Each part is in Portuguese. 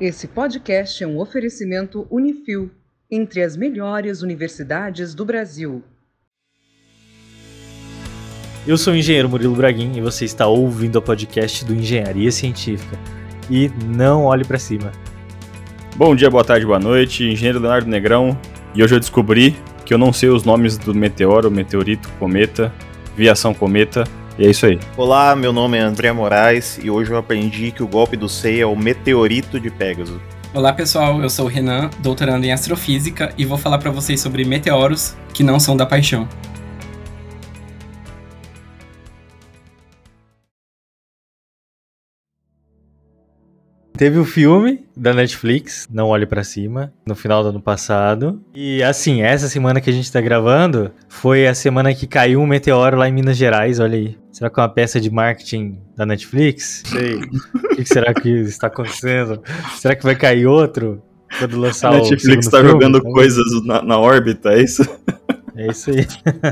Esse podcast é um oferecimento Unifil, entre as melhores universidades do Brasil. Eu sou o engenheiro Murilo Braguin e você está ouvindo o podcast do Engenharia Científica. E não olhe para cima. Bom dia, boa tarde, boa noite. Engenheiro Leonardo Negrão. E hoje eu descobri que eu não sei os nomes do meteoro, meteorito, cometa, viação cometa. E é isso aí. Olá, meu nome é André Moraes e hoje eu aprendi que o golpe do SEI é o meteorito de Pégaso. Olá pessoal, eu sou o Renan, doutorando em astrofísica e vou falar para vocês sobre meteoros que não são da paixão. Teve o filme da Netflix, Não Olhe para Cima, no final do ano passado. E assim, essa semana que a gente tá gravando foi a semana que caiu um meteoro lá em Minas Gerais, olha aí. Será que é uma peça de marketing da Netflix? Sei. o que será que está acontecendo? Será que vai cair outro quando lançar a Netflix o tá filme? jogando então, coisas na, na órbita, é isso? É isso aí.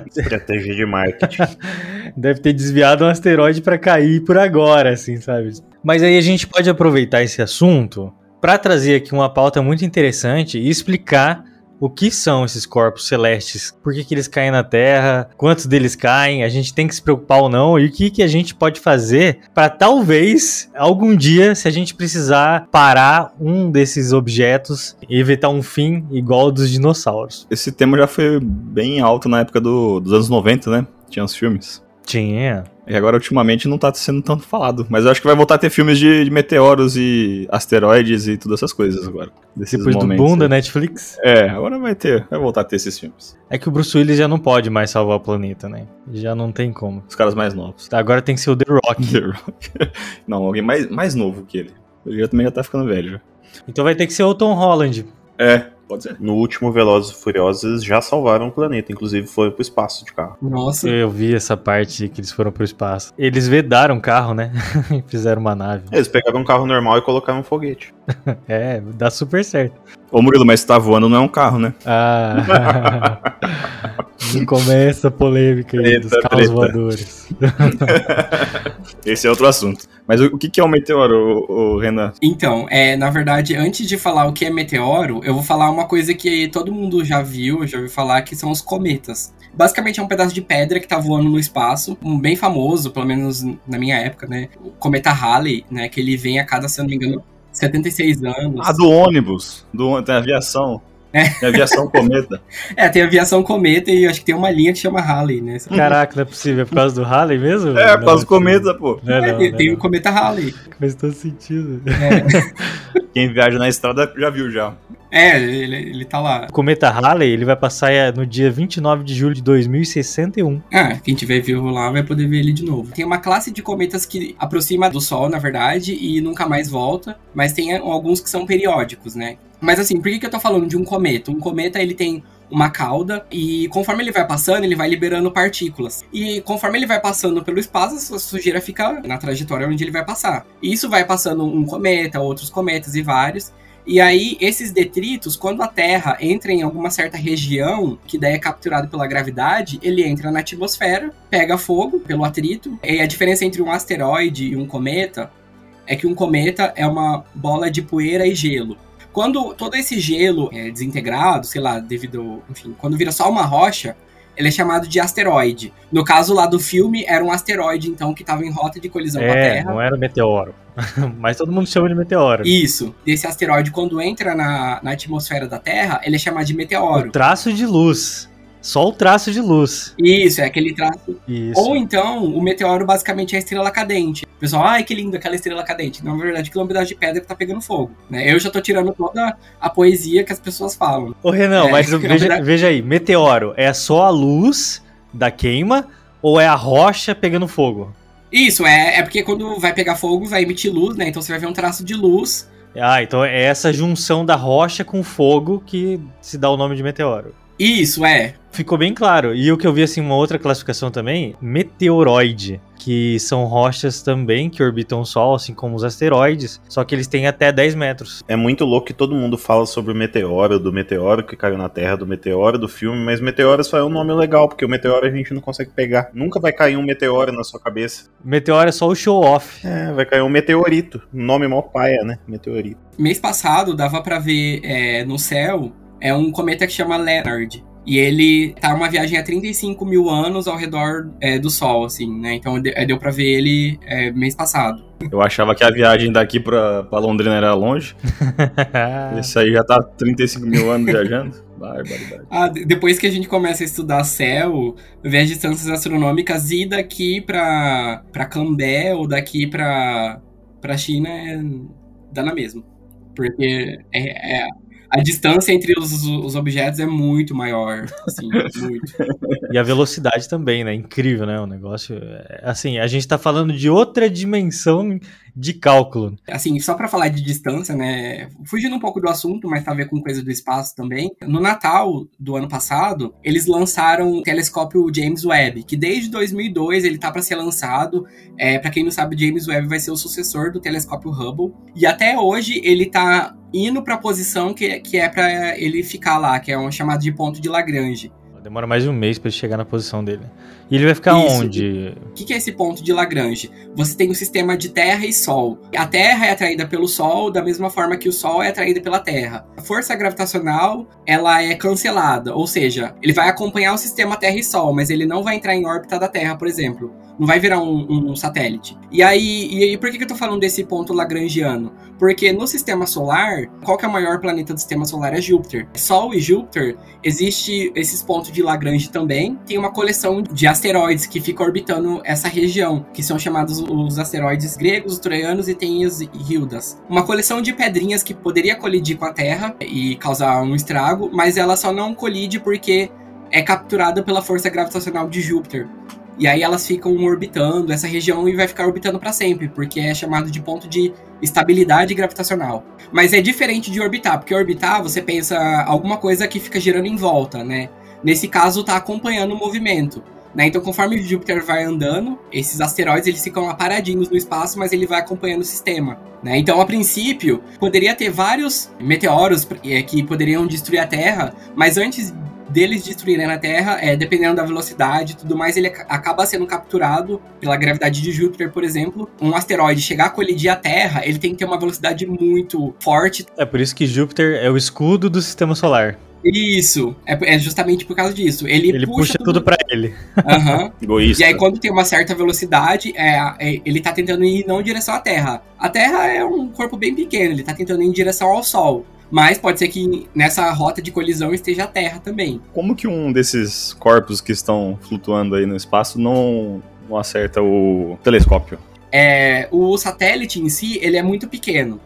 Estratégia de marketing. Deve ter desviado um asteroide para cair por agora, assim, sabe? Mas aí a gente pode aproveitar esse assunto para trazer aqui uma pauta muito interessante e explicar o que são esses corpos celestes, por que, que eles caem na Terra, quantos deles caem, a gente tem que se preocupar ou não, e o que, que a gente pode fazer para talvez, algum dia, se a gente precisar parar um desses objetos e evitar um fim igual ao dos dinossauros. Esse tema já foi bem alto na época do, dos anos 90, né? Tinha os filmes. Tinha. E agora, ultimamente, não tá sendo tanto falado. Mas eu acho que vai voltar a ter filmes de, de meteoros e asteroides e todas essas coisas agora. Depois do boom da Netflix? É, agora vai ter. Vai voltar a ter esses filmes. É que o Bruce Willis já não pode mais salvar o planeta, né? Já não tem como. Os caras mais novos. Agora tem que ser o The Rock. The Rock. não, alguém mais, mais novo que ele. Ele já, também já tá ficando velho. Então vai ter que ser o Tom Holland. É, Pode ser. No último Velozes e Furiosos já salvaram o planeta, inclusive foram pro espaço de carro. Nossa. Eu vi essa parte que eles foram pro espaço. Eles vedaram o carro, né? e fizeram uma nave. Eles pegaram um carro normal e colocaram um foguete. é, dá super certo. Ô Murilo, mas tá voando não é um carro, né? Ah. Não começa a polêmica aí treta, dos carros voadores. Esse é outro assunto. Mas o, que, que é o meteoro, o, o Renan? Então, é, na verdade, antes de falar o que é meteoro, eu vou falar uma coisa que todo mundo já viu, já ouviu falar, que são os cometas. Basicamente é um pedaço de pedra que tá voando no espaço, um bem famoso, pelo menos na minha época, né? O cometa Halley, né? Que ele vem a cada, se eu não me engano, 76 anos. Ah, do ônibus, do, da aviação. É. Tem aviação cometa. É, tem aviação cometa e acho que tem uma linha que chama Halley, né? Caraca, não é possível. É por causa do Halley mesmo? É, por causa do cometa, pô. Não, é, não, tem, tem o cometa Halley. Faz todo sentido. É. Quem viaja na estrada já viu já. É, ele, ele tá lá. O cometa Halley, ele vai passar é, no dia 29 de julho de 2061. Ah, quem tiver vivo lá vai poder ver ele de novo. Tem uma classe de cometas que aproxima do Sol, na verdade, e nunca mais volta, mas tem alguns que são periódicos, né? Mas assim, por que, que eu tô falando de um cometa? Um cometa, ele tem uma cauda e conforme ele vai passando, ele vai liberando partículas. E conforme ele vai passando pelo espaço, a sujeira fica na trajetória onde ele vai passar. E isso vai passando um cometa, outros cometas e vários. E aí, esses detritos, quando a Terra entra em alguma certa região, que daí é capturado pela gravidade, ele entra na atmosfera, pega fogo pelo atrito. E a diferença entre um asteroide e um cometa é que um cometa é uma bola de poeira e gelo. Quando todo esse gelo é desintegrado, sei lá, devido. Enfim, quando vira só uma rocha, ele é chamado de asteroide. No caso lá do filme, era um asteroide, então, que estava em rota de colisão é, com a é, Terra. Não era um meteoro. Mas todo mundo chama de meteoro. Isso. Esse asteroide, quando entra na, na atmosfera da Terra, ele é chamado de meteoro. O traço de luz. Só o traço de luz. Isso, é aquele traço. Isso. Ou então, o meteoro basicamente é a estrela cadente. O pessoal, ai que lindo aquela estrela cadente. Na verdade, aquilo é um pedaço de pedra que tá pegando fogo. Né? Eu já tô tirando toda a poesia que as pessoas falam. Ô, Renan, é, mas veja, verdade... veja aí: meteoro é só a luz da queima ou é a rocha pegando fogo? Isso, é, é porque quando vai pegar fogo, vai emitir luz, né? Então você vai ver um traço de luz. Ah, então é essa junção da rocha com fogo que se dá o nome de meteoro. Isso, é. Ficou bem claro. E o que eu vi, assim, uma outra classificação também, meteoroide, que são rochas também que orbitam o Sol, assim como os asteroides, só que eles têm até 10 metros. É muito louco que todo mundo fala sobre o meteoro, do meteoro que caiu na Terra, do meteoro do filme, mas meteoro só é um nome legal, porque o meteoro a gente não consegue pegar. Nunca vai cair um meteoro na sua cabeça. Meteoro é só o show-off. É, vai cair um meteorito. Nome mó paia, né? Meteorito. Mês passado dava pra ver é, no céu é um cometa que chama Leonard. E ele tá uma viagem a 35 mil anos ao redor é, do Sol, assim, né? Então de- deu pra ver ele é, mês passado. Eu achava que a viagem daqui pra, pra Londrina era longe. Esse aí já tá 35 mil anos viajando. Barbaridade. Ah, de- depois que a gente começa a estudar céu, ver as distâncias astronômicas, ir daqui pra, pra Cambé ou daqui pra, pra China é, dá na mesma. Porque é, é- a distância entre os, os objetos é muito maior, assim, muito. E a velocidade também, né? Incrível, né? O negócio. é- Assim, a gente tá falando de outra dimensão de cálculo. Assim, só pra falar de distância, né? Fugindo um pouco do assunto, mas tá a ver com coisa do espaço também. No Natal do ano passado, eles lançaram o telescópio James Webb, que desde 2002 ele tá pra ser lançado. É, para quem não sabe, James Webb vai ser o sucessor do telescópio Hubble. E até hoje ele tá indo pra posição que, que é pra ele ficar lá, que é um chamado de ponto de Lagrange. Demora mais de um mês pra ele chegar na posição dele. E ele vai ficar Isso. onde? O que que é esse ponto de Lagrange? Você tem um sistema de Terra e Sol. A Terra é atraída pelo Sol da mesma forma que o Sol é atraído pela Terra. A força gravitacional, ela é cancelada, ou seja, ele vai acompanhar o sistema Terra e Sol, mas ele não vai entrar em órbita da Terra, por exemplo. Não vai virar um, um satélite. E aí, e aí, por que, que eu tô falando desse ponto lagrangiano? Porque no sistema solar, qual que é o maior planeta do sistema solar? É Júpiter. Sol e Júpiter, existe esses pontos de Lagrange também. Tem uma coleção de asteroides que fica orbitando essa região, que são chamados os asteroides gregos, os troianos e tem os Hildas. Uma coleção de pedrinhas que poderia colidir com a Terra e causar um estrago, mas ela só não colide porque é capturada pela força gravitacional de Júpiter. E aí elas ficam orbitando essa região e vai ficar orbitando para sempre, porque é chamado de ponto de estabilidade gravitacional. Mas é diferente de orbitar, porque orbitar você pensa alguma coisa que fica girando em volta, né? Nesse caso tá acompanhando o movimento. Né? Então, conforme Júpiter vai andando, esses asteroides eles ficam lá paradinhos no espaço, mas ele vai acompanhando o sistema. Né? Então, a princípio, poderia ter vários meteoros eh, que poderiam destruir a Terra, mas antes deles destruírem a Terra, é, dependendo da velocidade e tudo mais, ele ac- acaba sendo capturado pela gravidade de Júpiter, por exemplo. Um asteroide chegar a colidir a Terra, ele tem que ter uma velocidade muito forte. É por isso que Júpiter é o escudo do sistema solar. Isso, é, é justamente por causa disso. Ele, Ele puxa, tudo pra ele. Aham. Egoísta. E aí, quando tem uma certa velocidade, é, é, ele tá tentando ir não em direção à Terra. A Terra é um corpo bem pequeno, ele tá tentando ir em direção ao Sol. Mas pode ser que nessa rota de colisão esteja a Terra também. Como que um desses corpos que estão flutuando aí no espaço não, não acerta o telescópio? É, o satélite em si, ele é muito pequeno.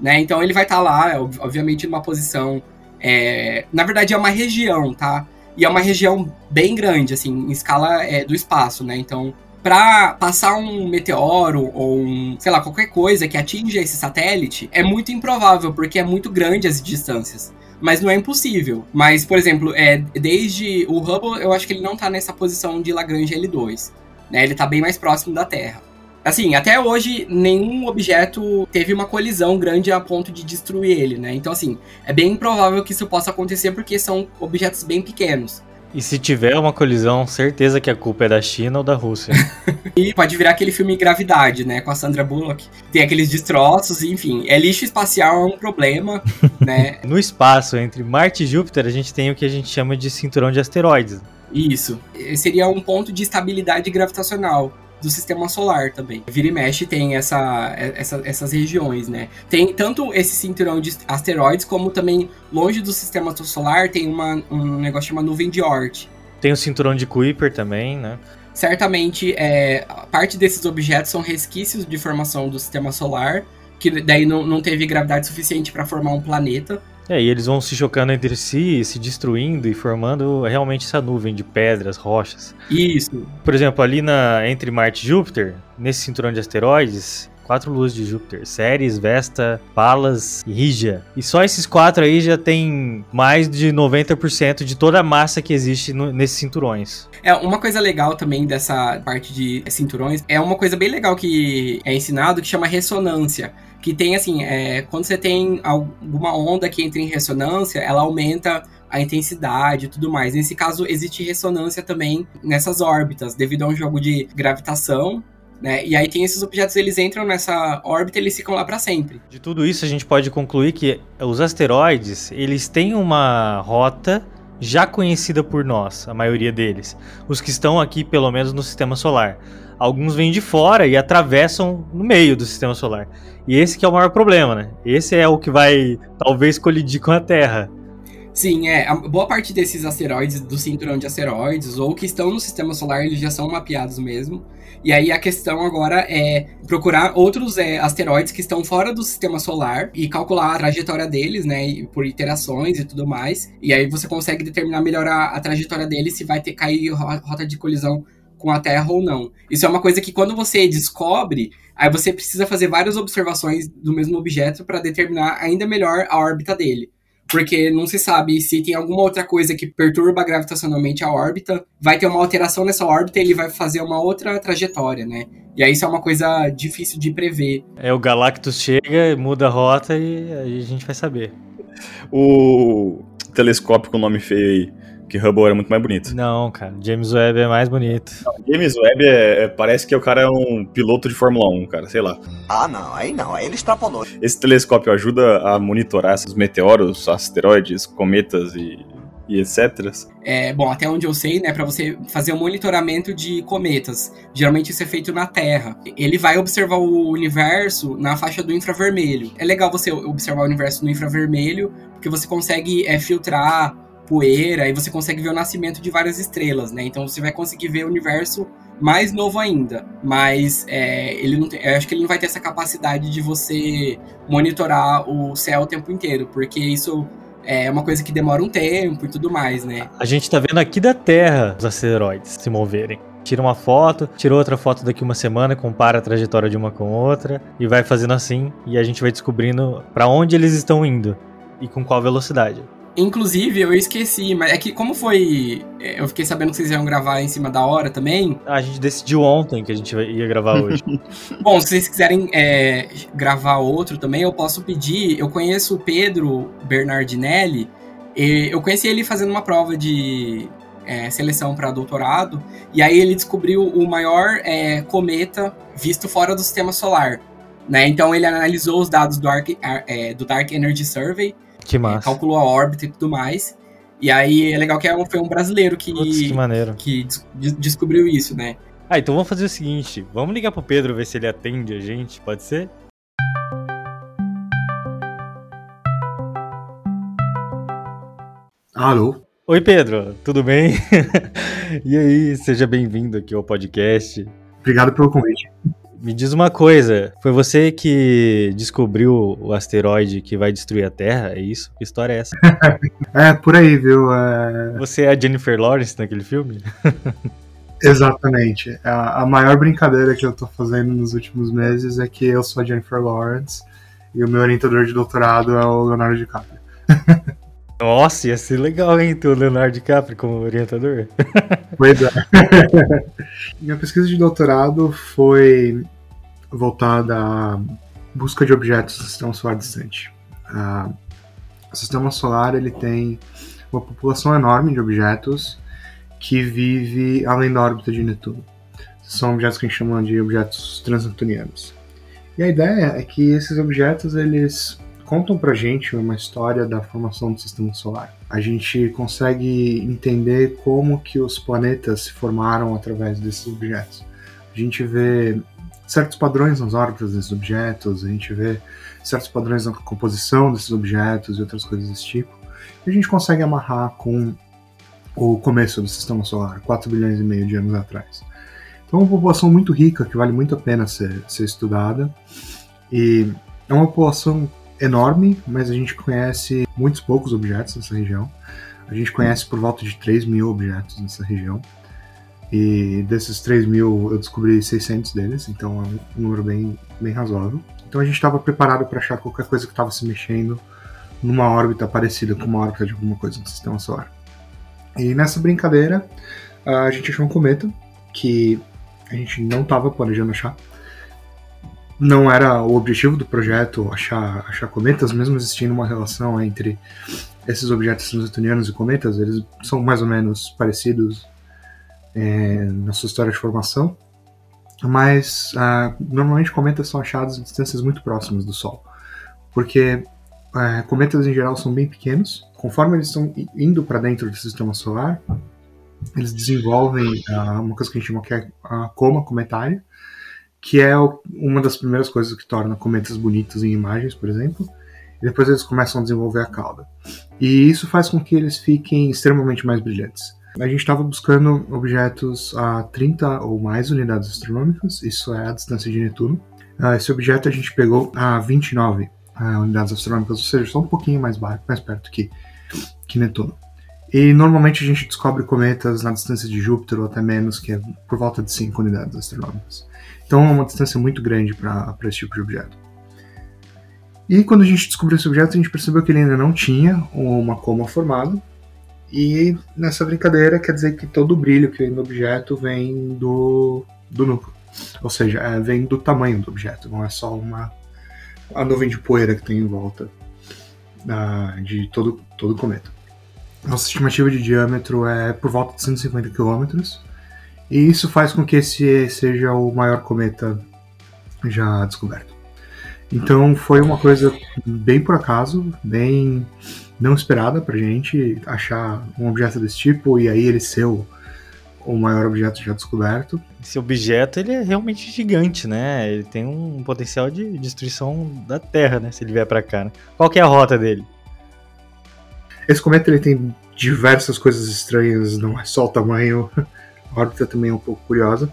Né? Então ele vai estar lá, ob- obviamente, numa posição. é, na verdade, é uma região, tá? E é uma região bem grande, assim, em escala é, do espaço, né? Então, pra passar um meteoro ou um, sei lá, qualquer coisa que atinja esse satélite, é muito improvável, porque é muito grande as distâncias. Mas não é impossível. Mas, por exemplo, é, desde o Hubble, eu acho que ele não tá nessa posição de Lagrange L2. Né? Ele tá bem mais próximo da Terra. Assim, até hoje, nenhum objeto teve uma colisão grande a ponto de destruir ele, né? Então, assim, é bem improvável que isso possa acontecer porque são objetos bem pequenos. E se tiver uma colisão, certeza que a culpa é da China ou da Rússia. E pode virar aquele filme Gravidade, né? Com a Sandra Bullock. Tem aqueles destroços, enfim. É lixo espacial, é um problema, né? no espaço, entre Marte e Júpiter, a gente tem o que a gente chama de cinturão de asteroides. Isso. Seria um ponto de estabilidade gravitacional do sistema solar também. Vira e mexe tem essa, essa, essas regiões, né? Tem tanto esse cinturão de asteroides, como também longe do sistema solar tem uma, um negócio chamado nuvem de Oort. Tem o cinturão de Kuiper também, né? Certamente, é, parte desses objetos são resquícios de formação do sistema solar, que daí não, não teve gravidade suficiente para formar um planeta. É, e eles vão se chocando entre si, se destruindo e formando realmente essa nuvem de pedras, rochas. Isso. Por exemplo, ali na, entre Marte e Júpiter, nesse cinturão de asteroides, quatro luas de Júpiter: Ceres, Vesta, Pallas e Rígia. E só esses quatro aí já tem mais de 90% de toda a massa que existe no, nesses cinturões. É, uma coisa legal também dessa parte de cinturões é uma coisa bem legal que é ensinado que chama ressonância. Que tem assim, é, quando você tem alguma onda que entra em ressonância, ela aumenta a intensidade e tudo mais. Nesse caso, existe ressonância também nessas órbitas, devido a um jogo de gravitação né? E aí tem esses objetos, eles entram nessa órbita eles ficam lá para sempre. De tudo isso, a gente pode concluir que os asteroides, eles têm uma rota já conhecida por nós, a maioria deles. Os que estão aqui, pelo menos, no sistema solar. Alguns vêm de fora e atravessam no meio do sistema solar. E esse que é o maior problema, né? Esse é o que vai talvez colidir com a Terra. Sim, é. A boa parte desses asteroides, do cinturão de asteroides, ou que estão no sistema solar, eles já são mapeados mesmo. E aí a questão agora é procurar outros é, asteroides que estão fora do sistema solar e calcular a trajetória deles, né? Por iterações e tudo mais. E aí você consegue determinar melhor a, a trajetória deles, se vai ter cair rota de colisão com a Terra ou não. Isso é uma coisa que quando você descobre, aí você precisa fazer várias observações do mesmo objeto para determinar ainda melhor a órbita dele porque não se sabe se tem alguma outra coisa que perturba gravitacionalmente a órbita, vai ter uma alteração nessa órbita e ele vai fazer uma outra trajetória, né? E aí isso é uma coisa difícil de prever. É, o Galactus chega, muda a rota e aí a gente vai saber. O telescópio com o nome feio aí, que Hubble era muito mais bonito. Não, cara, James Webb é mais bonito. Não, James Webb é, é, parece que o cara é um piloto de Fórmula 1, cara, sei lá. Ah, não, aí não, aí ele extrapolou. Esse telescópio ajuda a monitorar esses meteoros, asteroides, cometas e, e etc. É, bom, até onde eu sei, né, para você fazer um monitoramento de cometas. Geralmente isso é feito na Terra. Ele vai observar o universo na faixa do infravermelho. É legal você observar o universo no infravermelho, porque você consegue é, filtrar poeira, e você consegue ver o nascimento de várias estrelas, né? Então você vai conseguir ver o universo mais novo ainda. Mas é, ele não tem, eu acho que ele não vai ter essa capacidade de você monitorar o céu o tempo inteiro, porque isso é uma coisa que demora um tempo e tudo mais, né? A gente tá vendo aqui da Terra os asteroides se moverem. Tira uma foto, tira outra foto daqui uma semana, compara a trajetória de uma com outra e vai fazendo assim e a gente vai descobrindo para onde eles estão indo e com qual velocidade. Inclusive, eu esqueci, mas é que como foi. É, eu fiquei sabendo que vocês iam gravar em cima da hora também. A gente decidiu ontem que a gente ia gravar hoje. Bom, se vocês quiserem é, gravar outro também, eu posso pedir. Eu conheço o Pedro Bernardinelli. eu conheci ele fazendo uma prova de é, seleção para doutorado. E aí ele descobriu o maior é, cometa visto fora do sistema solar. Né? Então ele analisou os dados do, Arc, é, do Dark Energy Survey que massa. calculou a órbita e tudo mais. E aí é legal que é foi um brasileiro que, Putz, que, maneiro. que des descobriu isso, né? Ah, então vamos fazer o seguinte: vamos ligar pro Pedro ver se ele atende a gente, pode ser? Alô? Oi, Pedro, tudo bem? e aí, seja bem-vindo aqui ao podcast. Obrigado pelo convite. Me diz uma coisa, foi você que descobriu o asteroide que vai destruir a Terra? É isso? Que história é essa? é, por aí, viu? É... Você é a Jennifer Lawrence naquele filme? Exatamente. A, a, maior brincadeira que eu tô fazendo nos últimos meses é que eu sou a Jennifer Lawrence e o meu orientador de doutorado é o Leonardo DiCaprio. Nossa, ia ser legal, hein, ter o Leonardo DiCaprio como orientador. Pois é. Minha pesquisa de doutorado foi voltada à busca de objetos no sistema solar distante. Uh, o sistema solar ele tem uma população enorme de objetos que vive além da órbita de Netuno. São objetos que a gente chama de objetos transneptunianos. E a ideia é que esses objetos eles contam pra gente uma história da formação do sistema solar. A gente consegue entender como que os planetas se formaram através desses objetos. A gente vê certos padrões nas órbitas desses objetos, a gente vê certos padrões na composição desses objetos e outras coisas desse tipo. E a gente consegue amarrar com o começo do sistema solar, 4 bilhões e meio de anos atrás. Então é uma população muito rica que vale muito a pena ser, ser estudada. E é uma população enorme, mas a gente conhece muitos poucos objetos nessa região. A gente conhece por volta de 3 mil objetos nessa região. E desses 3 mil eu descobri 600 deles, então é um número bem, bem razoável. Então a gente estava preparado para achar qualquer coisa que estava se mexendo numa órbita parecida com uma órbita de alguma coisa no sistema solar. E nessa brincadeira, a gente achou um cometa que a gente não estava planejando achar. Não era o objetivo do projeto achar, achar cometas, mesmo existindo uma relação entre esses objetos newtonianos e cometas, eles são mais ou menos parecidos é, na sua história de formação, mas ah, normalmente cometas são achados em distâncias muito próximas do Sol, porque é, cometas em geral são bem pequenos. Conforme eles estão indo para dentro do sistema solar, eles desenvolvem uh, uma coisa que a gente chama que é a coma cometária, que é uma das primeiras coisas que torna cometas bonitos em imagens, por exemplo. E depois eles começam a desenvolver a cauda. E isso faz com que eles fiquem extremamente mais brilhantes. A gente estava buscando objetos a 30 ou mais unidades astronômicas, isso é a distância de Netuno. Uh, esse objeto a gente pegou a 29 uh, unidades astronômicas, ou seja, só um pouquinho mais, mais perto que, que Netuno. E normalmente a gente descobre cometas na distância de Júpiter ou até menos, que é por volta de 5 unidades astronômicas. Então é uma distância muito grande para esse tipo de objeto. E quando a gente descobriu esse objeto, a gente percebeu que ele ainda não tinha uma coma formada. E nessa brincadeira quer dizer que todo o brilho que vem do objeto vem do, do núcleo. Ou seja, é, vem do tamanho do objeto, não é só uma a nuvem de poeira que tem em volta uh, de todo, todo o cometa. Nossa estimativa de diâmetro é por volta de 150 km, e isso faz com que esse seja o maior cometa já descoberto. Então foi uma coisa bem por acaso, bem não esperada pra gente achar um objeto desse tipo e aí ele ser o, o maior objeto já descoberto. Esse objeto ele é realmente gigante, né? Ele tem um potencial de destruição da Terra, né? Se ele vier para cá. Né? Qual que é a rota dele? Esse cometa ele tem diversas coisas estranhas, não é só o tamanho. A órbita também é um pouco curiosa.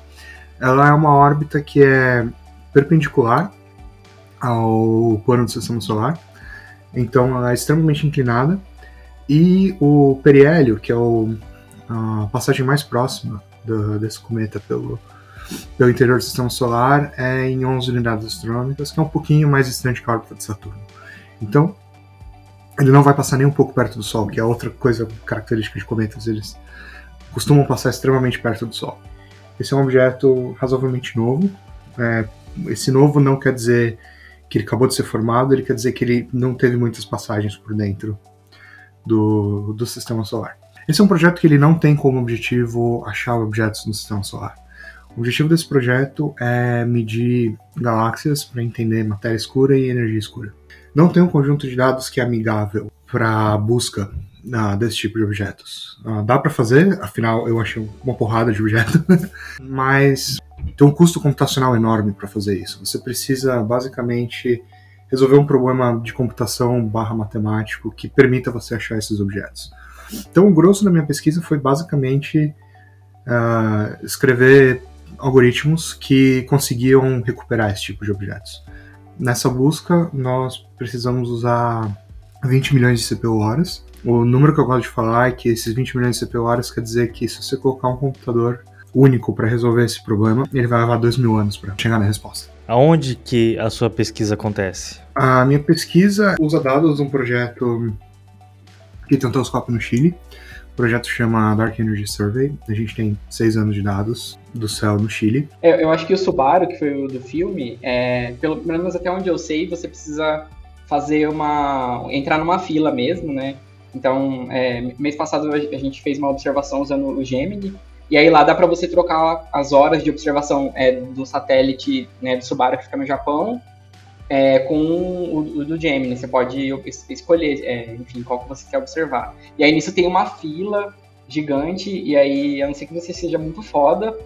Ela é uma órbita que é perpendicular ao plano do sistema solar, então ela é extremamente inclinada. E o periélio, que é o, a passagem mais próxima do, desse cometa pelo, pelo interior do sistema solar, é em 11 unidades astronômicas, que é um pouquinho mais distante que a órbita de Saturno. Então, ele não vai passar nem um pouco perto do Sol, que é outra coisa característica de cometas, eles costumam passar extremamente perto do Sol. Esse é um objeto razoavelmente novo. É, esse novo não quer dizer que ele acabou de ser formado, ele quer dizer que ele não teve muitas passagens por dentro do, do sistema solar. Esse é um projeto que ele não tem como objetivo achar objetos no sistema solar. O objetivo desse projeto é medir galáxias para entender matéria escura e energia escura não tem um conjunto de dados que é amigável para busca uh, desse tipo de objetos. Uh, dá para fazer, afinal eu achei uma porrada de objetos, mas tem um custo computacional enorme para fazer isso. Você precisa basicamente resolver um problema de computação barra matemático que permita você achar esses objetos. Então o grosso da minha pesquisa foi basicamente uh, escrever algoritmos que conseguiam recuperar esse tipo de objetos. Nessa busca, nós precisamos usar 20 milhões de CPU horas. O número que eu gosto de falar é que esses 20 milhões de CPU horas quer dizer que se você colocar um computador único para resolver esse problema, ele vai levar 2 mil anos para chegar na resposta. Aonde que a sua pesquisa acontece? A minha pesquisa usa dados de um projeto que tem um telescópio no Chile. O projeto chama Dark Energy Survey. A gente tem seis anos de dados do céu no Chile. Eu, eu acho que o Subaru, que foi o do filme, é, pelo menos até onde eu sei, você precisa fazer uma. entrar numa fila mesmo, né? Então, é, mês passado a gente fez uma observação usando o Gemini, e aí lá dá para você trocar as horas de observação é, do satélite né, do Subaru que fica no Japão é, com o, o, do Gemini. Você pode escolher, é, enfim, qual que você quer observar. E aí nisso tem uma fila gigante, e aí, a não ser que você seja muito foda,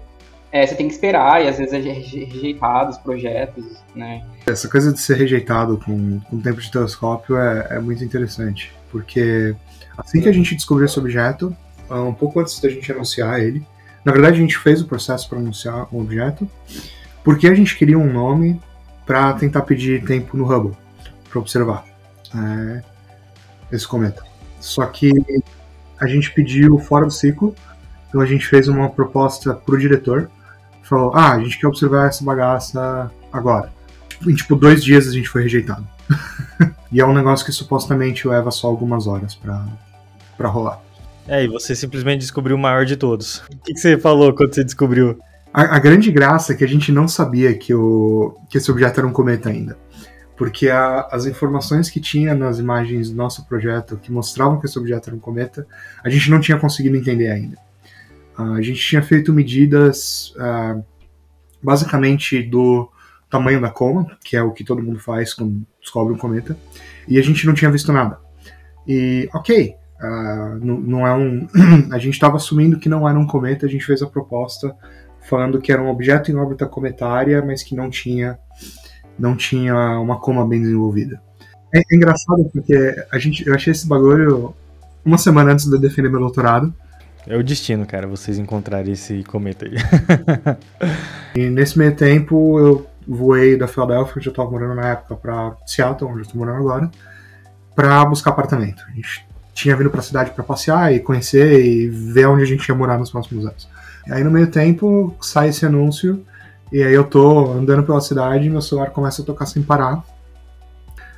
é, você tem que esperar, e às vezes é rejeitado os projetos, né? Essa coisa de ser rejeitado com, com tempo de telescópio é, é muito interessante, porque assim que a gente descobriu esse objeto, ah, um pouco antes da gente anunciar ele, na verdade a gente fez o processo para anunciar o objeto, porque a gente queria um nome para tentar pedir tempo no Hubble, para observar é, esse cometa. Só que a gente pediu fora do ciclo Então a gente fez uma proposta pro diretor, falou: ah, a gente quer observar essa bagaça agora. Em tipo dois dias a gente foi rejeitado. e é um negócio que supostamente leva só algumas horas pra, pra rolar. É, e você simplesmente descobriu o maior de todos. O que, que você falou quando você descobriu? A, a, grande graça é que a gente não sabia que, o, que esse objeto era um cometa ainda. Porque a, as informações que tinha nas imagens do nosso projeto que mostravam que esse objeto era um cometa, a gente não tinha conseguido entender ainda. Uh, a gente tinha feito medidas uh, basicamente do tamanho da coma, que é o que todo mundo faz quando descobre um cometa, e a gente não tinha visto nada. E, ok, uh, não, não, é um. a gente estava assumindo que não era um cometa, a gente fez a proposta falando que era um objeto em órbita cometária, mas que não tinha, não tinha uma coma bem desenvolvida. É, é engraçado porque a gente, eu achei esse bagulho uma semana antes de eu defender meu doutorado. É o destino, cara, vocês encontrarem esse cometa aí. e nesse meio tempo eu voei da Filadélfia, onde eu estava morando na época, para Seattle, onde eu estou morando agora, para buscar apartamento. A gente tinha vindo para a cidade para passear e conhecer e ver onde a gente ia morar nos próximos anos. E aí no meio tempo sai esse anúncio e aí eu tô andando pela cidade e meu celular começa a tocar sem parar.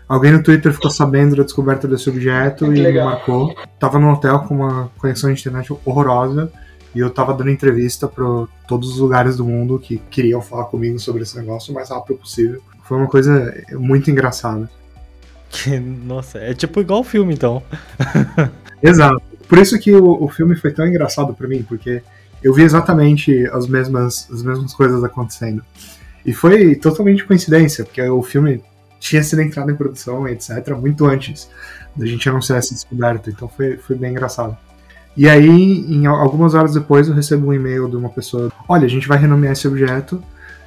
Alguém no Twitter ficou sabendo da descoberta desse objeto e legal. me marcou. Tava num hotel com uma conexão de internet horrorosa e eu tava dando entrevista para todos os lugares do mundo que queriam falar comigo sobre esse negócio o mais rápido possível. Foi uma coisa muito engraçada. Nossa, é tipo igual o filme então. Exato. Por isso que o, o filme foi tão engraçado para mim, porque eu vi exatamente as mesmas, as mesmas coisas acontecendo. E foi totalmente coincidência, porque o filme tinha sido entrado em produção, etc., muito antes da gente anunciar essa descoberta, então foi, foi bem engraçado. E aí, em algumas horas depois, eu recebo um e-mail de uma pessoa: Olha, a gente vai renomear esse objeto,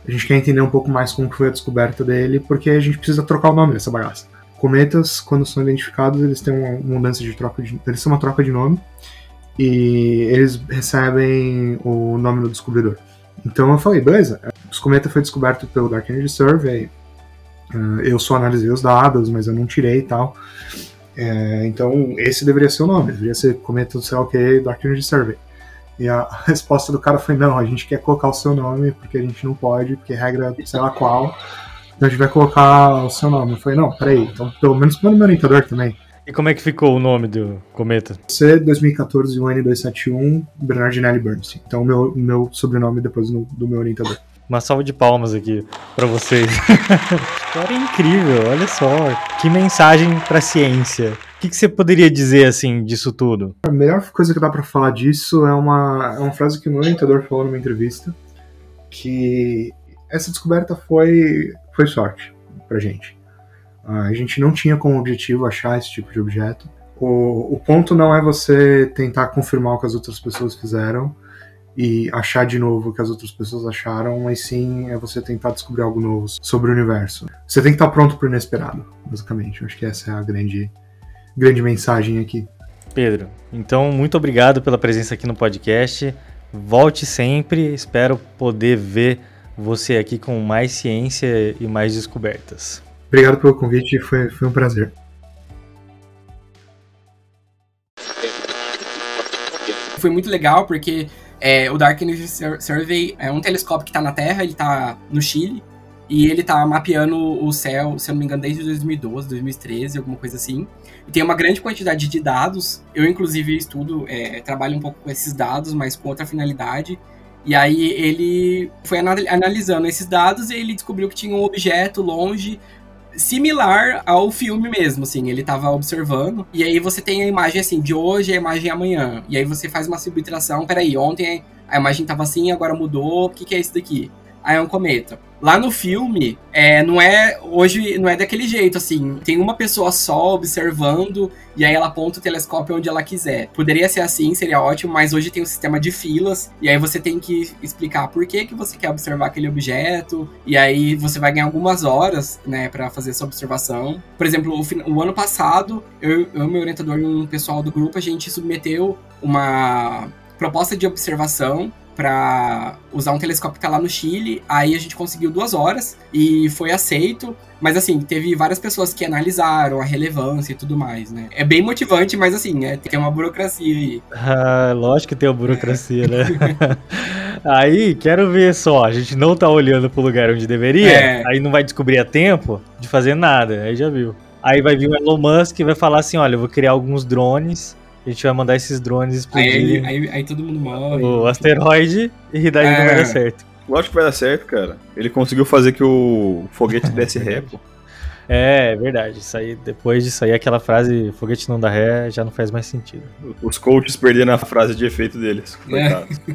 a gente quer entender um pouco mais como foi a descoberta dele, porque a gente precisa trocar o nome dessa bagaça. Cometas, quando são identificados, eles têm uma mudança de troca de. Eles têm uma troca de nome e eles recebem o nome do descobridor. Então eu falei, beleza, o cometa foi descoberto pelo Dark Energy Survey, eu só analisei os dados, mas eu não tirei e tal. É, então esse deveria ser o nome, deveria ser cometa do o que, Dark Energy Survey. E a resposta do cara foi, não, a gente quer colocar o seu nome, porque a gente não pode, porque regra sei lá qual, então a gente vai colocar o seu nome. Eu falei, não, peraí, então pelo menos manda meu orientador também. E como é que ficou o nome do cometa? C 2014 UN271 Bernardinelli Burns. Então, o meu, meu sobrenome depois do, do meu orientador. Uma salva de palmas aqui para vocês. História incrível, olha só. Que mensagem para ciência. O que, que, você poderia dizer assim disso tudo? A melhor coisa que dá para falar disso é uma, é uma frase que o meu orientador falou numa entrevista, que essa descoberta foi, foi sorte pra gente. A gente não tinha como objetivo achar esse tipo de objeto. O, o ponto não é você tentar confirmar o que as outras pessoas fizeram e achar de novo o que as outras pessoas acharam, mas sim é você tentar descobrir algo novo sobre o universo. Você tem que estar pronto para o inesperado, basicamente. Eu acho que essa é a grande, grande mensagem aqui. Pedro, então muito obrigado pela presença aqui no podcast. Volte sempre, espero poder ver você aqui com mais ciência e mais descobertas. Obrigado pelo convite, foi, foi um prazer. Foi muito legal porque é, o Dark Energy Survey é um telescópio que está na Terra, ele está no Chile, e ele está mapeando o céu, se eu não me engano, desde 2012, 2013, alguma coisa assim. E tem uma grande quantidade de dados. Eu, inclusive, estudo, é, trabalho um pouco com esses dados, mas com outra finalidade. E aí ele foi analisando esses dados e ele descobriu que tinha um objeto longe similar ao filme mesmo, assim, ele tava observando, e aí você tem a imagem assim, de hoje a imagem amanhã, e aí você faz uma subtração, peraí, ontem a imagem tava assim, agora mudou, o que, que é isso daqui? Aí é um cometa. Lá no filme, é, não é hoje não é daquele jeito assim. Tem uma pessoa só observando e aí ela aponta o telescópio onde ela quiser. Poderia ser assim, seria ótimo, mas hoje tem um sistema de filas e aí você tem que explicar por que que você quer observar aquele objeto e aí você vai ganhar algumas horas, né, para fazer essa observação. Por exemplo, o, o ano passado, eu, eu meu orientador e um pessoal do grupo a gente submeteu uma proposta de observação pra usar um telescópio que tá lá no Chile. Aí a gente conseguiu duas horas e foi aceito. Mas assim, teve várias pessoas que analisaram a relevância e tudo mais, né? É bem motivante, mas assim, é, tem uma burocracia aí. Ah, lógico que tem uma burocracia, né? aí, quero ver só, a gente não tá olhando pro lugar onde deveria, É. aí não vai descobrir a tempo de fazer nada, aí já viu. Aí vai vir o Elon Musk e vai falar assim, olha, eu vou criar alguns drones, a gente vai mandar esses drones Aí, explodirem aí, aí todo mundo morre. o asteroide e daí não vai É. dar certo. Lógico que vai dar certo, cara. Ele conseguiu fazer que o foguete desse ré, pô. É, é verdade. Isso aí, depois disso aí, aquela frase foguete não dá ré já não faz mais sentido. Os coaches perderam a frase de efeito deles. Coitados.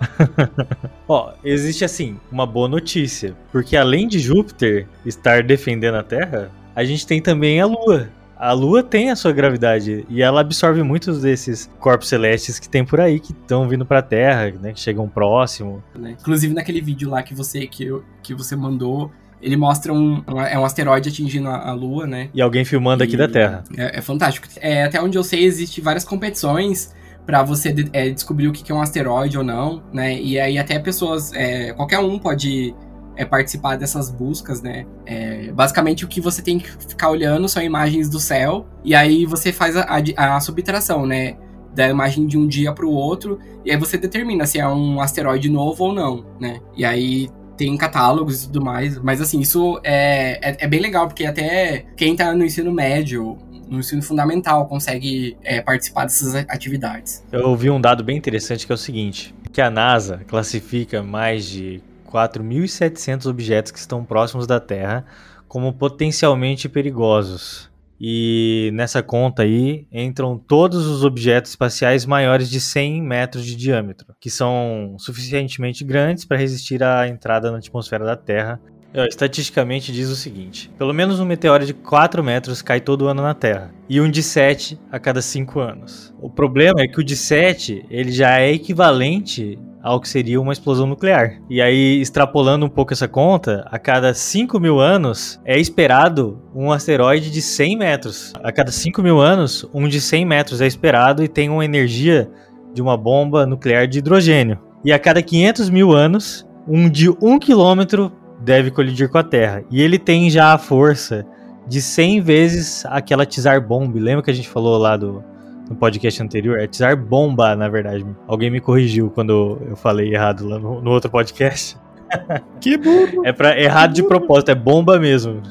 Ó, existe assim, uma boa notícia. Porque além de Júpiter estar defendendo a Terra, a gente tem também a Lua. A Lua tem a sua gravidade e ela absorve muitos desses corpos celestes que tem por aí, que estão vindo pra Terra, né? Que chegam próximo. né? Inclusive naquele vídeo lá que você, que, eu- que você mandou, ele mostra um, um- é um asteroide atingindo a, a Lua, né? E alguém filmando aqui E da Terra. É, é fantástico. É, até onde eu sei, existe várias competições pra você de- é, descobrir o que que é um asteroide ou não, né? E aí até pessoas, é, qualquer um pode é, participar dessas buscas, né? É, basicamente o que você tem que ficar olhando são imagens do céu e aí você faz a, a- a subtração, né? Da imagem de um dia pro outro e aí você determina se é um asteroide novo ou não, né? E aí tem catálogos e tudo mais, mas assim, isso é, é, é bem legal, porque até quem tá no ensino médio, no ensino fundamental, consegue é, participar dessas atividades. Eu ouvi um dado bem interessante que é o seguinte: que a NASA classifica mais de 4.700 objetos que estão próximos da Terra como potencialmente perigosos. E nessa conta aí entram todos os objetos espaciais maiores de 100 metros de diâmetro, que são suficientemente grandes para resistir à entrada na atmosfera da Terra. Ó, Estatisticamente diz o seguinte: pelo menos um meteoro de 4 metros cai todo ano na Terra, e um de 7 a cada 5 anos. O problema é que o de 7 ele já é equivalente ao que seria uma explosão nuclear. E aí, extrapolando um pouco essa conta, a cada 5 mil anos é esperado um asteroide de 100 metros. A cada 5 mil anos, um de 100 metros é esperado e tem uma energia de uma bomba nuclear de hidrogênio. E a cada 500 mil anos, um de 1 quilômetro deve colidir com a Terra. E ele tem já a força de 100 vezes aquela Tsar Bomb. Lembra que a gente falou lá do, no podcast anterior? É Tsar Bomba, na verdade. Alguém me corrigiu quando eu falei errado lá no, no outro podcast. Que burro. É pra, errado de propósito, é bomba mesmo.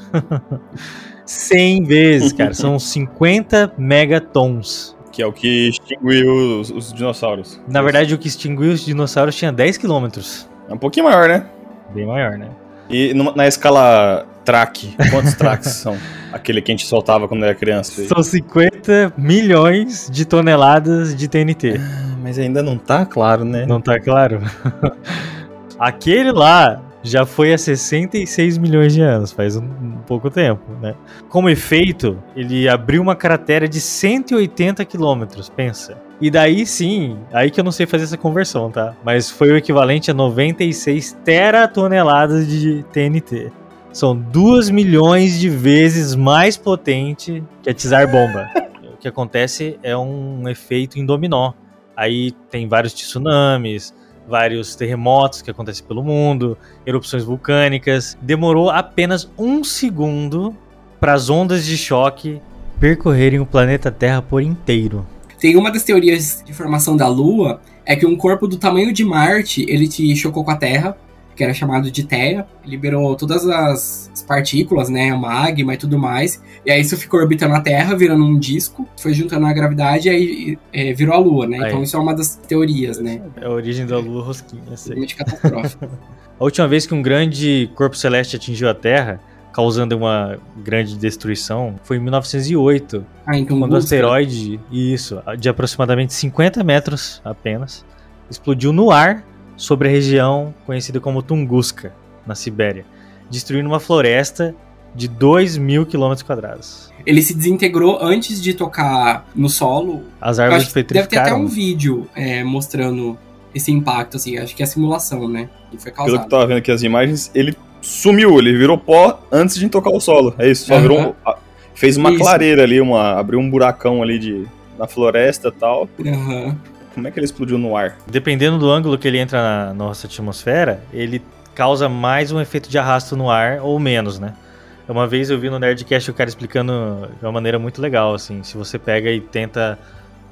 100 vezes, cara. São 50 megatons. Que é o que extinguiu os, os dinossauros. Na verdade, o que extinguiu os dinossauros tinha 10 quilômetros. É um pouquinho maior, né? Bem maior, né? E numa- na escala track, quantos tracks são? Aquele que a gente soltava quando era criança. São 50 milhões de toneladas de TNT. Mas ainda não tá claro, né? Não tá claro? Aquele lá já foi há 66 milhões de anos, faz um, um pouco tempo, né? Como efeito, ele abriu uma cratera de 180 quilômetros, pensa. E daí sim, aí que eu não sei fazer essa conversão, tá? Mas foi o equivalente a 96 teratoneladas de TNT. São 2 milhões de vezes mais potente que a Tsar Bomba. o que acontece é um efeito em dominó. Aí tem vários tsunamis, vários terremotos que acontecem pelo mundo, erupções vulcânicas. Demorou apenas um segundo para as ondas de choque percorrerem o planeta Terra por inteiro. Tem uma das teorias de formação da Lua é que um corpo do tamanho de Marte ele te chocou com a Terra, que era chamado de Theia, liberou todas as as partículas, né, magma e tudo mais, e aí isso ficou orbitando a Terra, virando um disco, foi juntando a gravidade e aí é, virou a Lua, né? Aí. Então isso é uma das teorias, né? É a origem da Lua rosquinha, sei. Totalmente catastrófico. A última vez que um grande corpo celeste atingiu a Terra, causando uma grande destruição, foi em 1908, Ah, então quando o busca. asteroide, isso, de aproximadamente 50 metros apenas, explodiu no ar sobre a região conhecida como Tunguska, na Sibéria, destruindo uma floresta de 2 mil quilômetros quadrados. Ele se desintegrou antes de tocar no solo. As árvores que deve ter até petrificaram. um vídeo é, mostrando esse impacto, assim, acho que é a simulação, né? Que foi Pelo que eu causado. tava vendo aqui as imagens, ele sumiu, ele virou pó antes de tocar o solo. É isso, só Aham. virou. a- Fez uma Isso. clareira ali, uma, abriu um buracão ali de, na floresta e tal. Aham. Como é que ele explodiu no ar? Dependendo do ângulo que ele entra na nossa atmosfera, ele causa mais um efeito de arrasto no ar ou menos, né? Uma vez eu vi no Nerdcast o cara explicando de uma maneira muito legal, assim, se você pega e tenta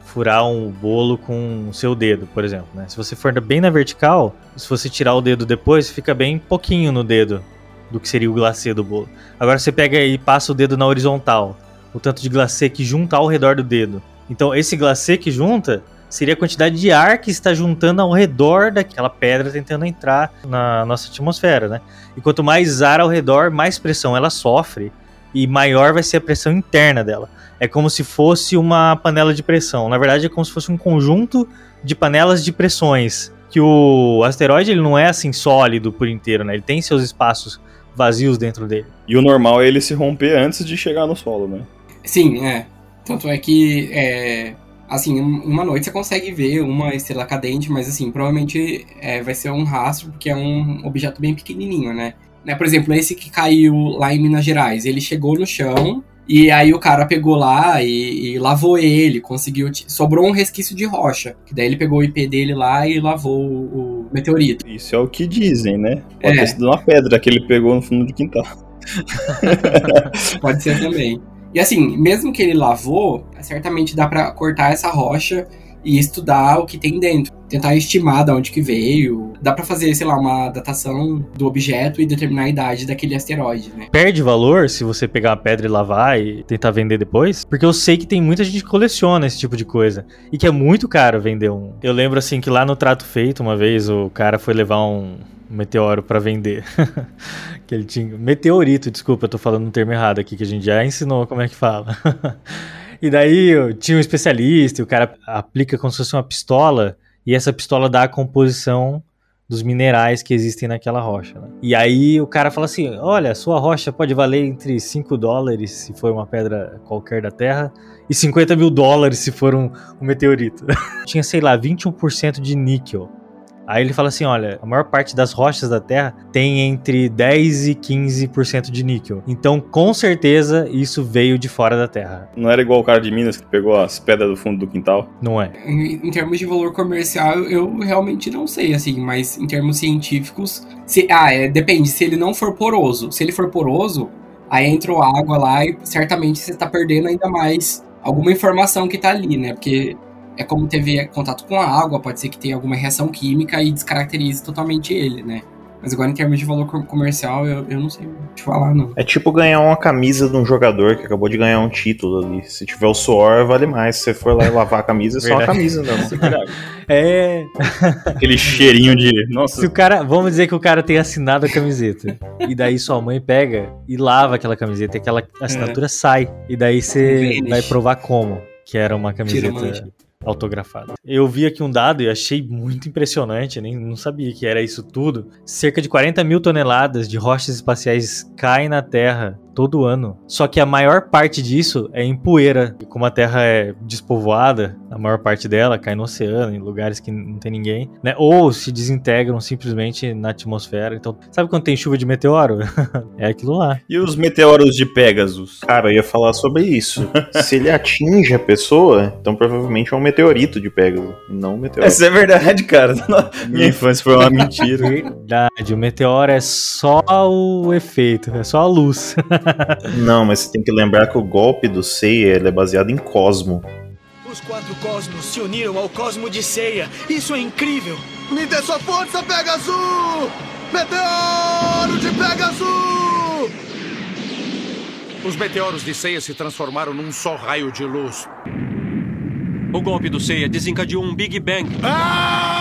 furar um bolo com o seu dedo, por exemplo, né? Se você for bem na vertical, se você tirar o dedo depois, fica bem pouquinho no dedo do que seria o glacê do bolo. Agora você pega e passa o dedo na horizontal, o tanto de glacê que junta ao redor do dedo. Então esse glacê que junta seria a quantidade de ar que está juntando ao redor daquela pedra tentando entrar na nossa atmosfera, né? E quanto mais ar ao redor, mais pressão ela sofre e maior vai ser a pressão interna dela. É como se fosse uma panela de pressão. Na verdade, é como se fosse um conjunto de panelas de pressões. Que o asteroide ele não é assim sólido por inteiro, né? Ele tem seus espaços vazios dentro dele. E o normal é ele se romper antes de chegar no solo, né? Sim, é. Tanto é que, é, assim, uma noite você consegue ver uma estrela cadente, mas, assim, provavelmente é, vai ser um rastro, porque é um objeto bem pequenininho, né? né? Por exemplo, esse que caiu lá em Minas Gerais, ele chegou no chão, e aí o cara pegou lá e, e, lavou ele, conseguiu. Sobrou um resquício de rocha. Que daí ele pegou o IP dele lá e lavou o, o meteorito. Isso é o que dizem, né? Pode é. ter sido uma pedra que ele pegou no fundo do quintal. Pode ser também. E assim, mesmo que ele lavou, certamente dá para cortar essa rocha e estudar o que tem dentro. Tentar estimar de onde que veio. Dá para fazer, sei lá, uma datação do objeto e determinar a idade daquele asteroide, né? Perde valor se você pegar a pedra e lavar e tentar vender depois? Porque eu sei que tem muita gente que coleciona esse tipo de coisa. E que é muito caro vender um. Eu lembro assim que lá no Trato Feito, uma vez, o cara foi levar um, meteoro para vender. que ele tinha. Meteorito, desculpa, eu tô falando um termo errado aqui, que a gente já ensinou como é que fala. E daí tinha um especialista, e o cara aplica como se fosse uma pistola, e essa pistola dá a composição dos minerais que existem naquela rocha. Né? E aí o cara fala assim: olha, sua rocha pode valer entre 5 dólares se for uma pedra qualquer da Terra, e 50 mil dólares se for um, um meteorito. Tinha, sei lá, 21% de níquel. Aí ele fala assim: olha, a maior parte das rochas da Terra tem entre 10 e 15% de níquel. Então, com certeza, isso veio de fora da Terra. Não era igual o cara de Minas que pegou as pedras do fundo do quintal? Não é. Em, em termos de valor comercial, eu realmente não sei, assim, mas em termos científicos. Se, ah, é, depende. Se ele não for poroso. Se ele for poroso, aí entrou água lá e certamente você está perdendo ainda mais alguma informação que está ali, né? Porque é como teve contato com a água, pode ser que tenha alguma reação química e descaracterize totalmente ele, né? Mas agora, em termos de valor comercial, eu, eu não sei te falar, não. É tipo ganhar uma camisa de um jogador que acabou de ganhar um título ali. Se tiver o suor, vale mais. Se você for lá e lavar a camisa, é só a camisa, não. é. Aquele cheirinho de. Nossa. Se o cara. Vamos dizer que o cara tem assinado a camiseta. e daí sua mãe pega e lava aquela camiseta e aquela assinatura é. sai. E daí você vai provar como que era uma camiseta autografada. Eu vi aqui um dado e achei muito impressionante, nem não sabia que era isso tudo. Cerca de 40 mil toneladas de rochas espaciais caem na Terra todo ano. Só que a maior parte disso é em poeira. E como a Terra é despovoada, a maior parte dela cai no oceano, em lugares que não tem ninguém, né? Ou se desintegram simplesmente na atmosfera. Então, sabe quando tem chuva de meteoro? é aquilo lá. E os meteoros de Pegasus? Cara, eu ia falar sobre isso. se ele atinge a pessoa, então provavelmente é um meteorito de Pegasus, não um meteoro. Isso é verdade, cara. Minha infância foi uma mentira. Verdade, o meteoro é só o efeito, é só a luz. Não, mas você tem que lembrar que o golpe do Seiya é baseado em Cosmo. Os quatro cosmos se uniram ao Cosmo de Seiya. Isso é incrível! Me dê sua força, Pegasus! Meteoro de Pegasus! Os meteoros de Seiya se transformaram num só raio de luz. O golpe do Seiya desencadeou um Big Bang. Ah!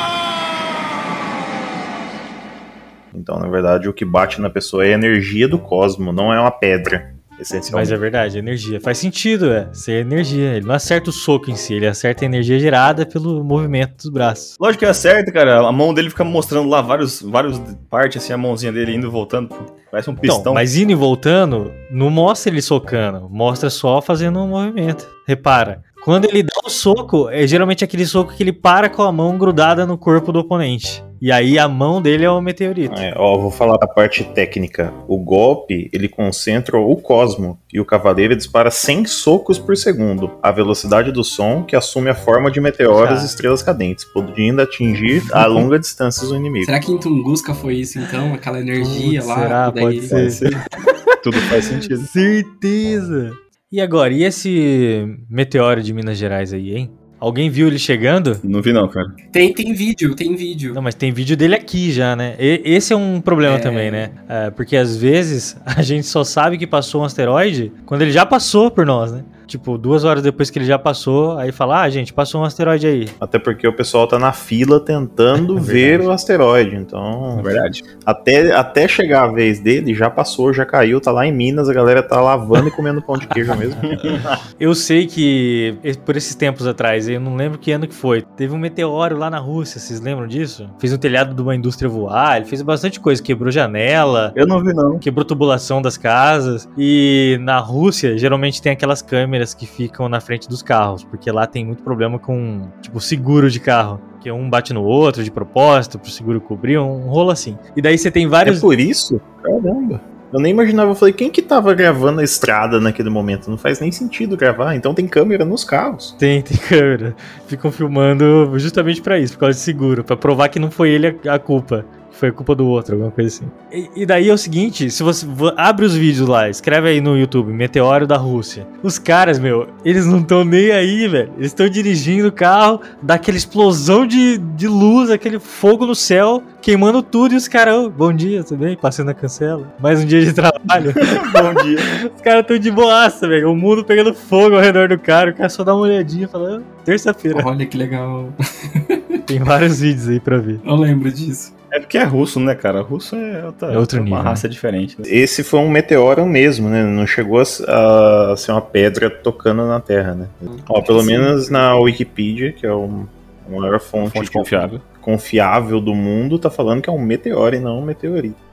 Então, na verdade, o que bate na pessoa é a energia do cosmo, não é uma pedra. Essencialmente. Mas é verdade, energia. Faz sentido, é. Ser energia. Ele não acerta o soco em si, ele acerta a energia gerada pelo movimento dos braços. Lógico que acerta, cara. A mão dele fica mostrando lá vários, vários partes, assim, a mãozinha dele indo e voltando. Parece um então, pistão. Então, mas indo e voltando, não mostra ele socando. Mostra só fazendo um movimento. Repara. Quando ele dá o soco, é geralmente aquele soco que ele para com a mão grudada no corpo do oponente. E aí a mão dele é o meteorito. É, ó, vou falar a parte técnica. O golpe, ele concentra o cosmo e o cavaleiro dispara 100 socos por segundo, a velocidade do som que assume a forma de meteoros e estrelas cadentes, podendo atingir a longa distância o inimigo. Será que em Tunguska foi isso então? Aquela energia Putz, lá? será? daí- Pode ser. Tudo faz sentido. Certeza. E agora, e esse meteoro de Minas Gerais aí, hein? Alguém viu ele chegando? Não vi não, cara. Tem, tem vídeo, tem vídeo. Não, mas tem vídeo dele aqui já, né? E- esse é um problema É. também, né? É, porque às vezes a gente só sabe que passou um asteroide quando ele já passou por nós, né? Tipo, duas horas depois que ele já passou, aí fala, ah, gente, passou um asteroide aí. Até porque o pessoal tá na fila tentando É ver o asteroide. Então, É verdade. até, até chegar a vez dele, já passou, já caiu, tá lá em Minas, a galera tá lavando e comendo pão de queijo mesmo. Eu sei que e- por esses tempos atrás, eu não lembro que ano que foi, teve um meteoro lá na Rússia, vocês lembram disso? Fez um telhado de uma indústria voar, ele fez bastante coisa, quebrou janela, Eu não vi não. quebrou tubulação das casas. E na Rússia, geralmente tem aquelas câmeras que ficam na frente dos carros, porque lá tem muito problema com, tipo, seguro de carro. Que um bate no outro de propósito, pro seguro cobrir, um rolo assim. E daí você tem É vários. por isso? Caramba. Eu nem imaginava, eu falei, quem que tava gravando a estrada naquele momento? Não faz nem sentido gravar, então tem câmera nos carros. Tem, tem câmera. Ficam filmando justamente pra isso, por causa de seguro, pra provar que não foi ele a, a culpa. Foi culpa do outro, alguma coisa assim. E, e daí é o seguinte: se você vo- abre os vídeos lá, escreve aí no YouTube, Meteoro da Rússia. Os caras, meu, eles não estão nem aí, velho. Eles estão dirigindo o carro, dá aquela explosão de, de luz, aquele fogo no céu, queimando tudo, e os caras, "Ô, bom dia, tudo bem? Passando a cancela. Mais um dia de trabalho. Bom dia. Os caras tão de boaça, velho. O mundo pegando fogo ao redor do cara. O cara só dá uma olhadinha e fala, "Ah, terça-feira. Olha que legal. Tem vários vídeos aí pra ver. Eu lembro disso. É porque é russo, né, cara? Russo é outra, É outro uma nível, raça diferente. Né? Esse foi um meteoro mesmo, né? Não chegou a, a ser uma pedra tocando na Terra, né? Ó, pelo Sim. menos na Wikipedia, que é um, a maior fonte, Fonte confiável. confiável do mundo, tá falando que é um meteoro e não um meteorito.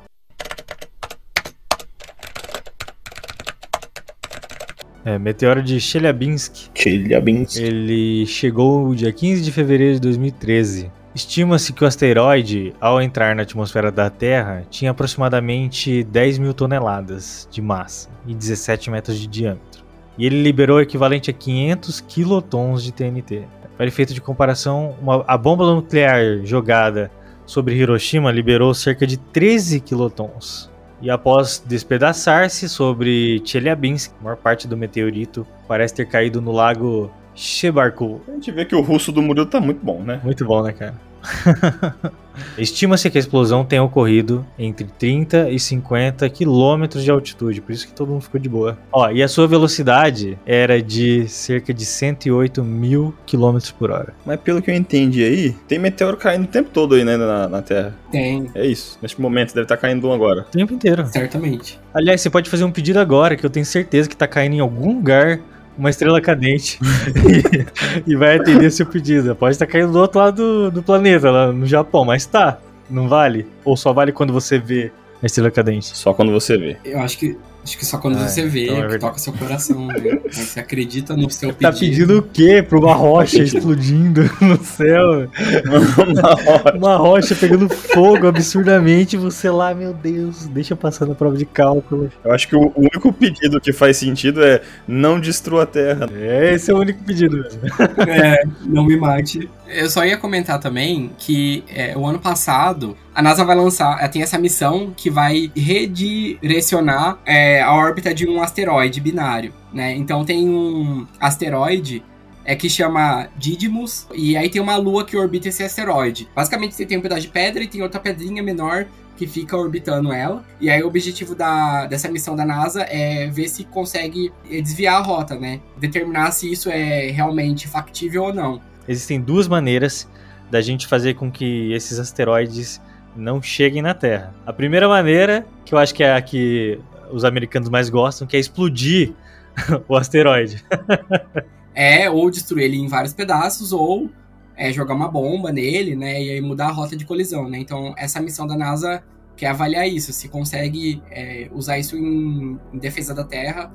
É, meteoro de Chelyabinsk. Chelyabinsk. Ele chegou dia 15 de fevereiro de 2013. Estima-se que o asteroide, ao entrar na atmosfera da Terra, tinha aproximadamente 10 mil toneladas de massa e 17 metros de diâmetro. E ele liberou o equivalente a 500 quilotons de TNT. Para efeito de comparação, uma- a bomba nuclear jogada sobre Hiroshima liberou cerca de 13 quilotons. E após despedaçar-se sobre Chelyabinsk, a maior parte do meteorito parece ter caído no lago Shebarkul. A gente vê que o russo do Murilo tá muito bom, né? Muito bom, né, cara? Estima-se que a explosão tenha ocorrido entre 30 e 50 quilômetros de altitude, por isso que todo mundo ficou de boa. Ó, e a sua velocidade era de cerca de 108 mil quilômetros por hora. Mas pelo que eu entendi aí, tem meteoro caindo o tempo todo aí, né, na, na Terra. Tem, É isso. Neste momento deve estar caindo um agora. O tempo inteiro. certamente. Aliás, você pode fazer um pedido agora, que eu tenho certeza que tá caindo em algum lugar uma estrela cadente e, e vai atender seu pedido. Pode estar caindo do outro lado do, do planeta, lá no Japão, mas tá. Não vale? Ou só vale quando você vê a estrela cadente? Só quando você vê. Eu acho que acho que só quando Ah, você vê então é toca seu coração, né? Você acredita no seu Tá pedindo o quê? Pra uma rocha explodindo no céu? Uma rocha pegando fogo absurdamente e você lá, meu Deus, deixa eu passar na prova de cálculo. Eu acho que o único pedido que faz sentido é não destrua a Terra. É, esse é o único pedido. É, não me mate. Eu só ia comentar também que é, o ano passado a NASA vai lançar, ela tem essa missão que vai redirecionar é, a órbita de um asteroide binário, né? Então tem um asteroide é que chama Didymos, e aí tem uma lua que orbita esse asteroide. Basicamente você tem um pedaço de pedra e tem outra pedrinha menor que fica orbitando ela. E aí o objetivo da, dessa missão da NASA é ver se consegue eh, desviar a rota, né? Determinar se isso é realmente factível ou não. Existem duas maneiras da gente fazer com que esses asteroides não cheguem na Terra. A primeira maneira, que eu acho que é a que os americanos mais gostam, que é explodir o asteroide. É ou destruir ele em vários pedaços ou é, jogar uma bomba nele, né? E aí mudar a rota de colisão, né? Então essa missão da NASA quer avaliar isso, se consegue é, usar isso em, em defesa da Terra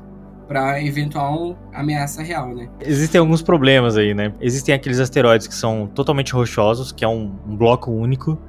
para eventual ameaça real, né? Existem alguns problemas aí, né? Existem aqueles asteroides que são totalmente rochosos, que é um, um bloco único.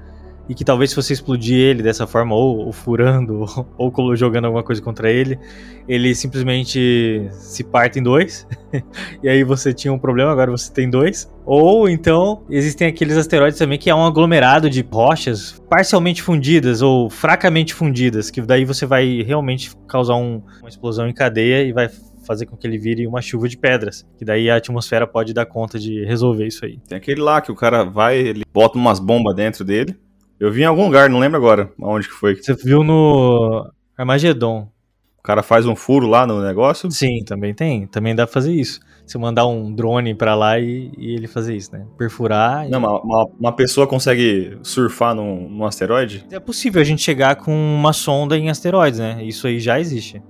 E que talvez se você explodir ele dessa forma, ou, ou furando, ou, ou, jogando alguma coisa contra ele, ele simplesmente se parte em dois, e aí você tinha um problema, agora você tem dois. Ou então, existem aqueles asteroides também que é um aglomerado de rochas parcialmente fundidas ou fracamente fundidas, que daí você vai realmente causar um, uma explosão em cadeia e vai fazer com que ele vire uma chuva de pedras. Que daí a atmosfera pode dar conta de resolver isso aí. Tem aquele lá que o cara vai, ele bota umas bombas dentro dele. Eu vi em algum lugar, não lembro agora aonde que foi. Você viu no Armagedon. O cara faz um furo lá no negócio? Sim, também tem. Também dá pra fazer isso. Você mandar um drone pra lá e, e ele fazer isso, né? Perfurar. Não, e... uma, uma, pessoa consegue surfar num, num asteroide? É possível a gente chegar com uma sonda em asteroides, né? Isso aí já existe.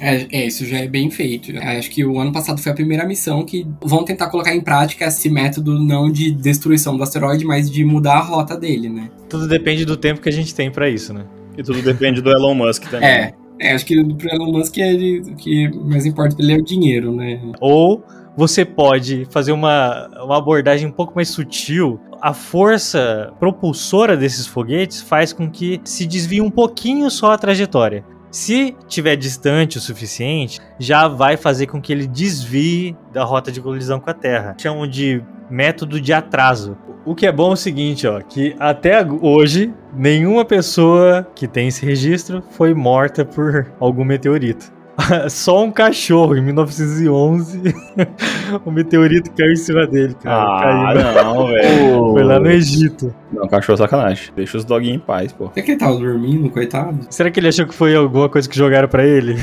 É, é, isso já é bem feito. Acho que o ano passado foi a primeira missão que vão tentar colocar em prática esse método não de destruição do asteroide, mas de mudar a rota dele, né? Tudo depende do tempo que a gente tem para isso, né? E tudo depende do Elon Musk também. É, é acho que pro Elon Musk é de, que mais importa ele é o dinheiro, né? Ou você pode fazer uma, uma abordagem um pouco mais sutil. A força propulsora desses foguetes faz com que se desvie um pouquinho só a trajetória. Se tiver distante o suficiente, já vai fazer com que ele desvie da rota de colisão com a Terra. Chamam de método de atraso. O que é bom é o seguinte, ó, que até hoje nenhuma pessoa que tem esse registro foi morta por algum meteorito. Só um cachorro em 1911. o meteorito caiu em cima dele, cara. Ah, caiu. não, velho. Foi lá no Egito. Não, cachorro é sacanagem. Deixa os doguinhos em paz, pô. Será que ele tava dormindo, coitado? Será que ele achou que foi alguma coisa que jogaram pra ele?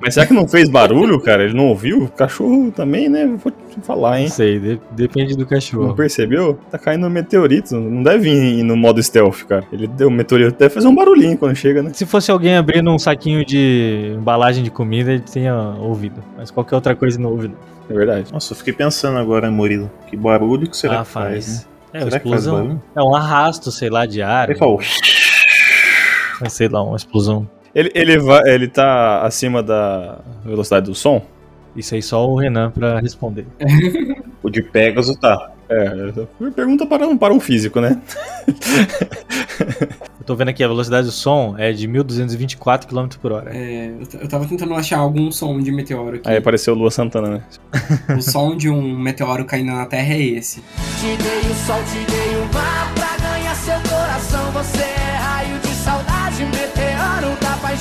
Mas será que não fez barulho, cara? Ele não ouviu? O cachorro também, né? Vou te falar, hein? Não sei, de depende do cachorro. Não percebeu? Tá caindo um meteorito. Não deve ir no modo stealth, cara. Ele deu um meteorito, deve fazer um barulhinho quando chega, né? Se fosse alguém abrindo um saquinho de embalagem de comida, ele tinha ouvido. Mas qualquer outra coisa não ouve. É verdade. Nossa, eu fiquei pensando agora, Murilo. Que barulho que será ah, que faz, faz né? É, Será que faz explosão. barulho? É um arrasto, sei lá, de ar. Ele falou. Sei lá, uma explosão. Ele, ele, vai, ele tá acima da velocidade do som? Isso aí só o Renan pra responder. O de Pegasus tá. É, pergunta para um, para um físico, né? Eu tô vendo aqui, a velocidade do som é de 1224 km por hora. É, eu tava tentando achar algum som de meteoro aqui. Aí apareceu o Lua Santana, né? O som de um meteoro caindo na Terra é esse. Te dei o sol, te dei o mar pra ganhar seu coração. Você é raio de saudade, meteoro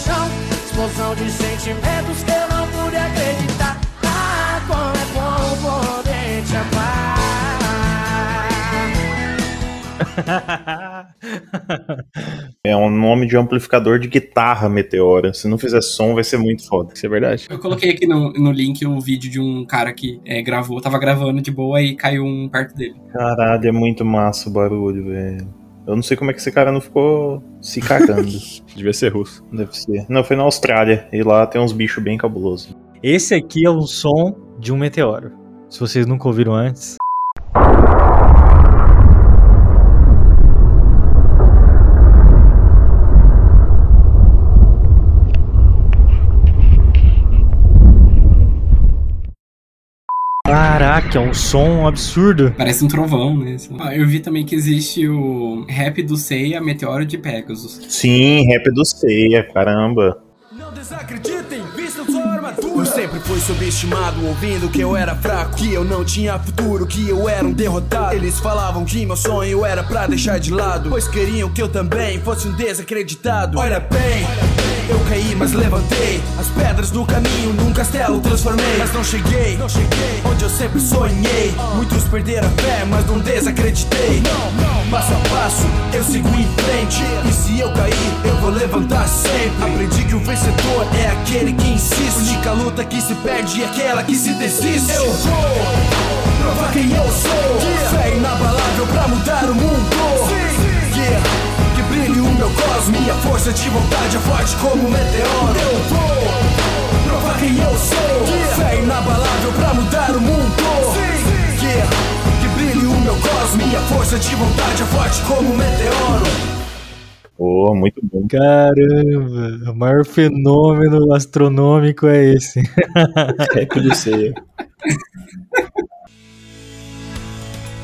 paixão. Explosão de sentimentos que eu não pude acreditar. Ah, como é bom poder te amar. É um nome de amplificador de guitarra meteora. Se não fizer som, vai ser muito foda. Isso é verdade. Eu coloquei aqui no, no link o vídeo de um cara que é, gravou, tava gravando de boa e caiu um perto dele. Caralho, é muito massa o barulho, velho. Eu não sei como é que esse cara não ficou se cagando. Devia ser russo. Deve ser. Não, foi na Austrália. E lá tem uns bichos bem cabulosos. Esse aqui é o som de um meteoro. Se vocês nunca ouviram antes. Caraca, é um som absurdo. Parece um trovão, né? Ah, Eu vi também que existe o rap do Seiya, Meteoro de Pegasus. Sim, rap do Ceia, caramba. Não desacreditem, vistam sua armadura. Eu sempre fui subestimado, ouvindo que eu era fraco, que eu não tinha futuro, que eu era um derrotado. Eles falavam que meu sonho era pra deixar de lado, pois queriam que eu também fosse um desacreditado. Olha bem, eu caí, mas levantei. As pedras do caminho num castelo transformei, mas não cheguei, não cheguei onde eu sempre sonhei. Muitos perderam a fé, mas não desacreditei. Passo a passo, eu sigo em frente. E se eu cair, eu vou levantar sempre. Aprendi que o vencedor é aquele que insiste. Única luta que se perde é aquela que se desiste. Eu vou provar quem eu sou. Fé inabalável pra mudar o mundo. Yeah. Cosmo. Minha força de vontade é forte como um meteoro. Eu vou provar quem eu sou. Fé inabalável pra mudar o mundo. Yeah. Que brilhe o meu cosmo. Minha força de vontade é forte como um meteoro. Pô, muito bom. Caramba, o maior fenômeno astronômico é esse. Rap do Ceia.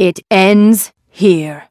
It ends here.